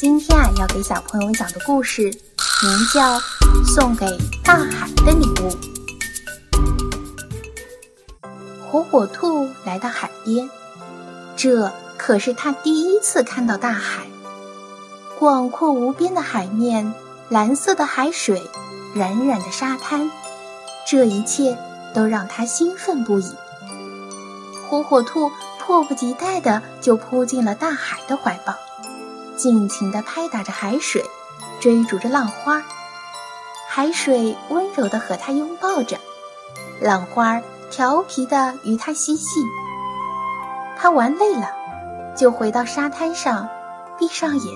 今天啊，要给小朋友讲的故事名叫《送给大海的礼物》。火火兔来到海边，这可是他第一次看到大海。广阔无边的海面，蓝色的海水，软软的沙滩，这一切都让他兴奋不已。火火兔。迫不及待地就扑进了大海的怀抱，尽情地拍打着海水，追逐着浪花。海水温柔地和他拥抱着，浪花调皮地与他嬉戏。他玩累了，就回到沙滩上，闭上眼，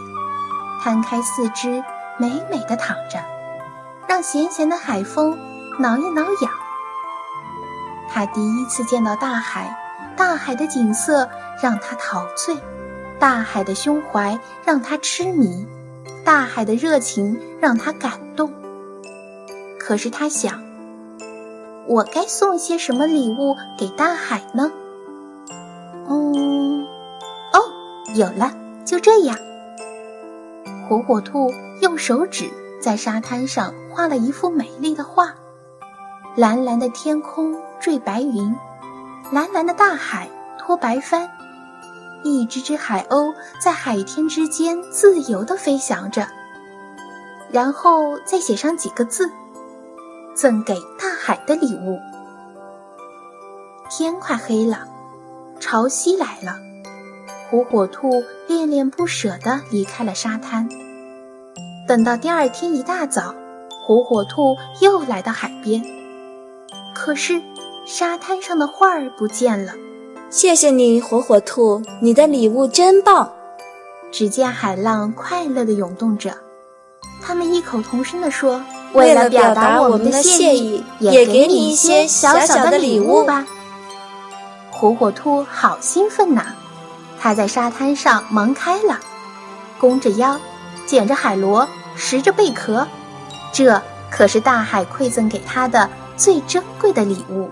摊开四肢，美美地躺着，让咸咸的海风挠一挠痒。他第一次见到大海。大海的景色让他陶醉，大海的胸怀让他痴迷，大海的热情让他感动。可是他想，我该送些什么礼物给大海呢？嗯，哦，有了，就这样。火火兔用手指在沙滩上画了一幅美丽的画，蓝蓝的天空缀白云。蓝蓝的大海托白帆，一只只海鸥在海天之间自由地飞翔着。然后再写上几个字：“赠给大海的礼物。”天快黑了，潮汐来了，火火兔恋恋不舍地离开了沙滩。等到第二天一大早，火火兔又来到海边，可是。沙滩上的画儿不见了，谢谢你，火火兔，你的礼物真棒。只见海浪快乐地涌动着，他们异口同声地说：“为了表达我们的谢意，也给你一些小小的礼物吧。”火火兔好兴奋呐，它在沙滩上忙开了，弓着腰，捡着海螺，拾着贝壳，这可是大海馈赠给它的最珍贵的礼物。